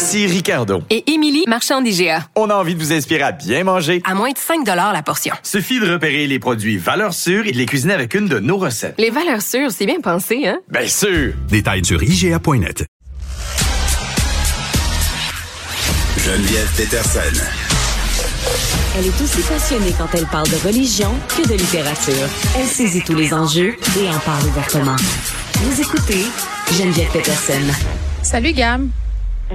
Ici Ricardo. Et Émilie, marchand d'IGA. On a envie de vous inspirer à bien manger. À moins de 5 la portion. Suffit de repérer les produits valeurs sûres et de les cuisiner avec une de nos recettes. Les valeurs sûres, c'est bien pensé, hein? Bien sûr! Détails sur IGA.net. Geneviève Peterson. Elle est aussi passionnée quand elle parle de religion que de littérature. Elle saisit tous les enjeux et en parle ouvertement. Vous écoutez Geneviève Peterson. Salut Gab.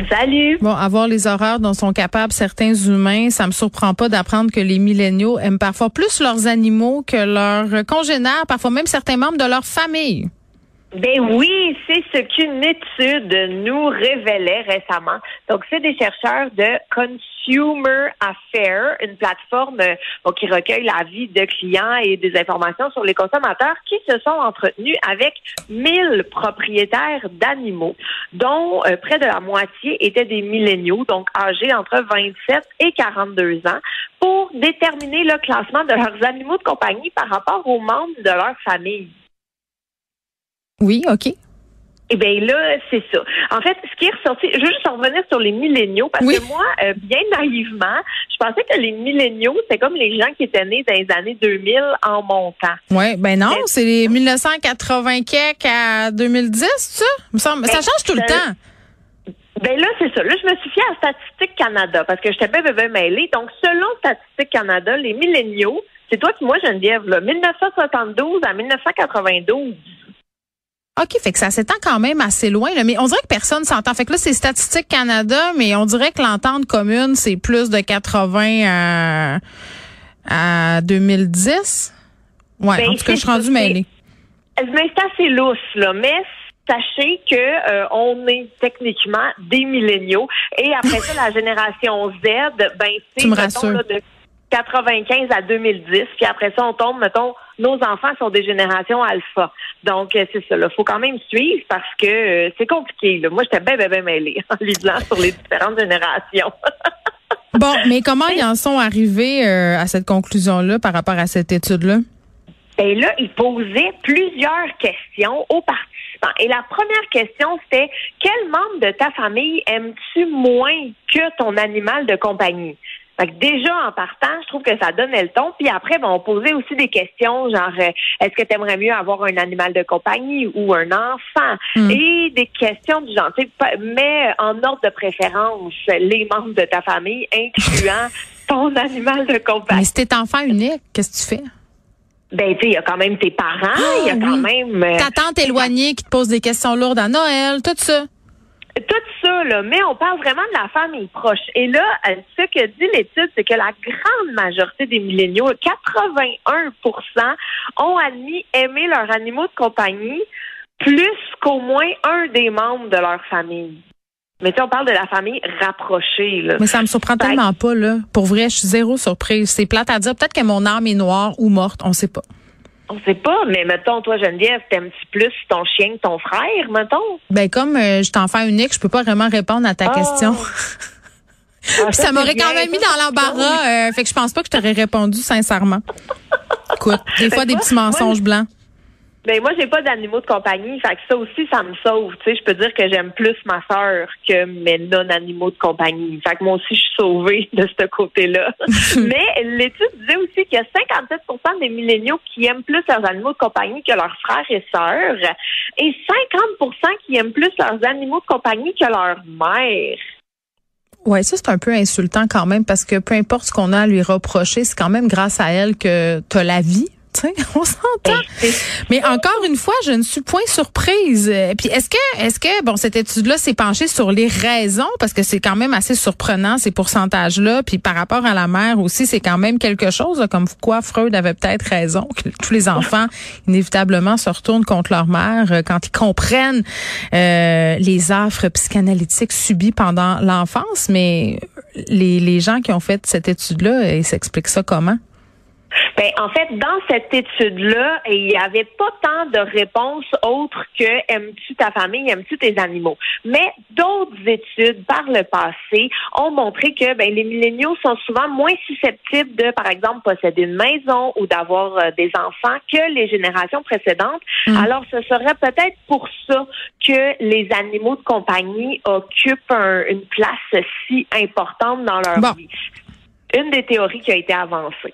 Salut. Bon, avoir les horreurs dont sont capables certains humains, ça me surprend pas d'apprendre que les milléniaux aiment parfois plus leurs animaux que leurs congénères, parfois même certains membres de leur famille. Ben oui, c'est ce qu'une étude nous révélait récemment. Donc, c'est des chercheurs de Consumer Affairs, une plateforme euh, qui recueille la vie de clients et des informations sur les consommateurs qui se sont entretenus avec 1000 propriétaires d'animaux, dont euh, près de la moitié étaient des milléniaux, donc âgés entre 27 et 42 ans, pour déterminer le classement de leurs animaux de compagnie par rapport aux membres de leur famille. Oui, OK. Eh bien là, c'est ça. En fait, ce qui est ressorti, je veux juste revenir sur les milléniaux, parce que moi, euh, bien naïvement, je pensais que les milléniaux, c'est comme les gens qui étaient nés dans les années 2000 en montant. Oui, ben non, c'est les 1980 à 2010, ça? ça Ben, change tout le temps. Ben là, c'est ça. Là, je me suis fiée à Statistique Canada parce que j'étais bien, bien, bien mêlée. Donc, selon Statistique Canada, les milléniaux, c'est toi qui moi, Geneviève, là, 1972 à 1992. OK, fait que ça s'étend quand même assez loin, là, mais on dirait que personne s'entend. Fait que là, c'est Statistique Canada, mais on dirait que l'entente commune, c'est plus de 80 à, à 2010. Ouais, Ben, en tout cas, je suis rendue mêlée. Mais c'est assez lousse, là. Mais sachez que euh, on est techniquement des milléniaux. Et après ça, la génération Z, ben c'est de 95 à 2010. Puis après ça, on tombe, mettons, nos enfants sont des générations alpha. Donc, euh, c'est ça. Il faut quand même suivre parce que euh, c'est compliqué. Là. Moi, j'étais bien, bien, bien mêlée en lisant sur les différentes générations. Bon, mais comment ils en sont arrivés euh, à cette conclusion-là par rapport à cette étude-là? Et là, il posait plusieurs questions aux participants. Et la première question, c'était quel membre de ta famille aimes-tu moins que ton animal de compagnie? Fait que déjà, en partant, je trouve que ça donnait le ton. Puis après, ben, on posait aussi des questions, genre, euh, est-ce que tu aimerais mieux avoir un animal de compagnie ou un enfant? Mm. Et des questions du genre, tu sais, pas- mais en ordre de préférence, les membres de ta famille, incluant ton animal de compagnie. Mais si t'es enfant unique, qu'est-ce que tu fais? Ben, tu sais, il y a quand même tes parents, il y a Ah, quand même... euh, Ta tante éloignée qui te pose des questions lourdes à Noël, tout ça. Tout ça, là, mais on parle vraiment de la famille proche. Et là, euh, ce que dit l'étude, c'est que la grande majorité des milléniaux, 81% ont admis aimer leurs animaux de compagnie plus qu'au moins un des membres de leur famille. Mais tu on parle de la famille rapprochée, là. Mais ça me surprend tellement pas, là. Pour vrai, je suis zéro surprise. C'est plate à dire. Peut-être que mon âme est noire ou morte, on sait pas. On sait pas, mais mettons, toi, Geneviève, t'aimes-tu plus ton chien que ton frère, mettons? Ben comme euh, je suis enfant unique, je peux pas vraiment répondre à ta Ah. question. Ah, Puis ça m'aurait quand même mis ça, dans l'embarras. euh, fait que je pense pas que je t'aurais répondu sincèrement. Écoute, des fois Ben, des moi- petits mensonges blancs. Ben moi, j'ai pas d'animaux de compagnie, fait que ça aussi, ça me sauve. Tu sais, je peux dire que j'aime plus ma sœur que mes non-animaux de compagnie. Fait que moi aussi, je suis sauvée de ce côté-là. Mais l'étude disait aussi qu'il y a 57% des milléniaux qui aiment plus leurs animaux de compagnie que leurs frères et sœurs, et 50% qui aiment plus leurs animaux de compagnie que leur mère. Ouais, ça c'est un peu insultant quand même parce que peu importe ce qu'on a à lui reprocher, c'est quand même grâce à elle que t'as la vie. Tu sais, on s'entend. Mais encore une fois, je ne suis point surprise. Euh, Puis est-ce que, est-ce que, bon, cette étude-là s'est penchée sur les raisons? Parce que c'est quand même assez surprenant ces pourcentages-là. Puis par rapport à la mère aussi, c'est quand même quelque chose là, comme quoi Freud avait peut-être raison que tous les enfants inévitablement se retournent contre leur mère euh, quand ils comprennent euh, les affres psychanalytiques subies pendant l'enfance. Mais les, les gens qui ont fait cette étude-là, ils s'expliquent ça comment? Ben, en fait, dans cette étude-là, il n'y avait pas tant de réponses autres que aimes-tu ta famille, aimes-tu tes animaux? Mais d'autres études par le passé ont montré que ben, les milléniaux sont souvent moins susceptibles de, par exemple, posséder une maison ou d'avoir euh, des enfants que les générations précédentes. Mm. Alors, ce serait peut-être pour ça que les animaux de compagnie occupent un- une place si importante dans leur Bon. vie. Une des théories qui a été avancée.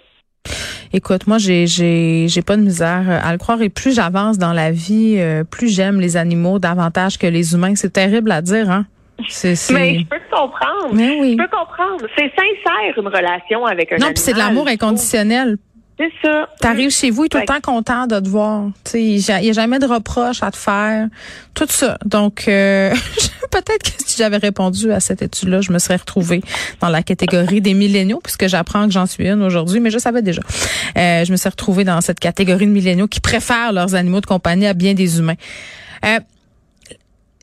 Écoute, moi, j'ai, j'ai, j'ai pas de misère euh, à le croire. Et plus j'avance dans la vie, euh, plus j'aime les animaux davantage que les humains. C'est terrible à dire, hein? C'est, c'est... Mais je peux comprendre. Mais oui. Je peux comprendre. C'est sincère une relation avec un Non, animal. puis c'est de l'amour inconditionnel. C'est ça. T'arrives chez vous, il est tout le temps content de te voir. Tu sais, il n'y a jamais de reproches à te faire. Tout ça. Donc, euh, peut-être que si j'avais répondu à cette étude-là, je me serais retrouvée dans la catégorie des milléniaux, puisque j'apprends que j'en suis une aujourd'hui, mais je savais déjà. Euh, je me suis retrouvée dans cette catégorie de milléniaux qui préfèrent leurs animaux de compagnie à bien des humains. Euh,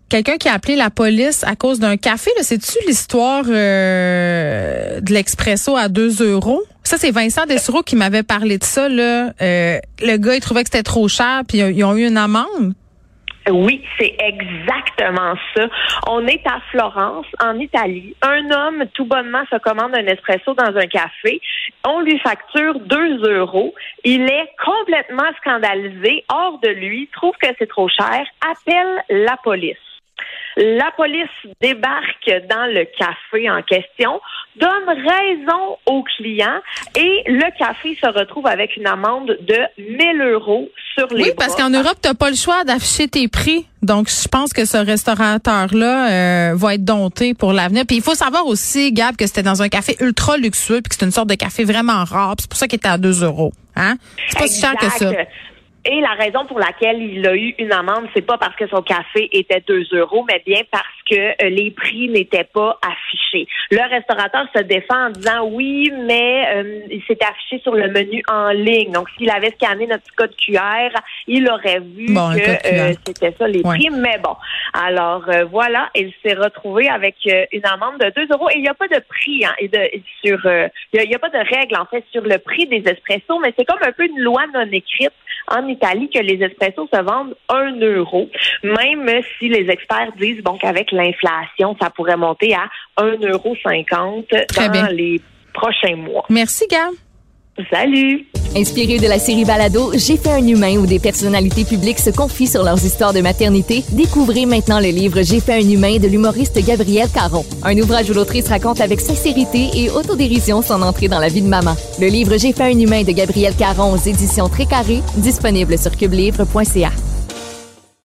Quelqu'un qui a appelé la police à cause d'un café, là, c'est-tu l'histoire euh, de l'expresso à 2 euros? Ça, c'est Vincent Dessureau qui m'avait parlé de ça. Là. Euh, le gars, il trouvait que c'était trop cher, puis ils ont eu une amende. Oui, c'est exactement ça. On est à Florence, en Italie. Un homme, tout bonnement, se commande un espresso dans un café. On lui facture 2 euros. Il est complètement scandalisé, hors de lui, trouve que c'est trop cher, appelle la police. La police débarque dans le café en question, donne raison au client et le café se retrouve avec une amende de 1000 euros sur les Oui, parce qu'en Europe, t'as pas le choix d'afficher tes prix. Donc, je pense que ce restaurateur-là euh, va être dompté pour l'avenir. Puis il faut savoir aussi, Gab, que c'était dans un café ultra luxueux, puis que c'est une sorte de café vraiment rare. C'est pour ça qu'il était à 2 euros. Hein? C'est pas si cher que ça. Et la raison pour laquelle il a eu une amende, c'est pas parce que son café était 2 euros, mais bien parce que euh, les prix n'étaient pas affichés. Le restaurateur se défend en disant oui, mais euh, il s'était affiché sur le menu en ligne. Donc, s'il avait scanné notre code QR, il aurait vu Bon, que euh, c'était ça les Ouais. prix. Mais bon, alors euh, voilà, il s'est retrouvé avec une amende de 2 euros. Et il n'y a pas de prix hein, et de, sur, il n'y a, pas de règle en fait sur le prix des espressos, mais c'est comme un peu une loi non écrite en Italie que les espressos se vendent 1 euro, même si les experts disent bon qu'avec l'inflation, ça pourrait monter à 1,50 euro dans bien. les prochains mois. Merci, Gab. Salut! Inspiré de la série Balado, J'ai fait un humain où des personnalités publiques se confient sur leurs histoires de maternité, découvrez maintenant le livre J'ai fait un humain de l'humoriste Gabrielle Caron. Un ouvrage où l'autrice raconte avec sincérité et autodérision son entrée dans la vie de maman. Le livre J'ai fait un humain de Gabrielle Caron aux éditions Très Carré, disponible sur cubelivre.ca.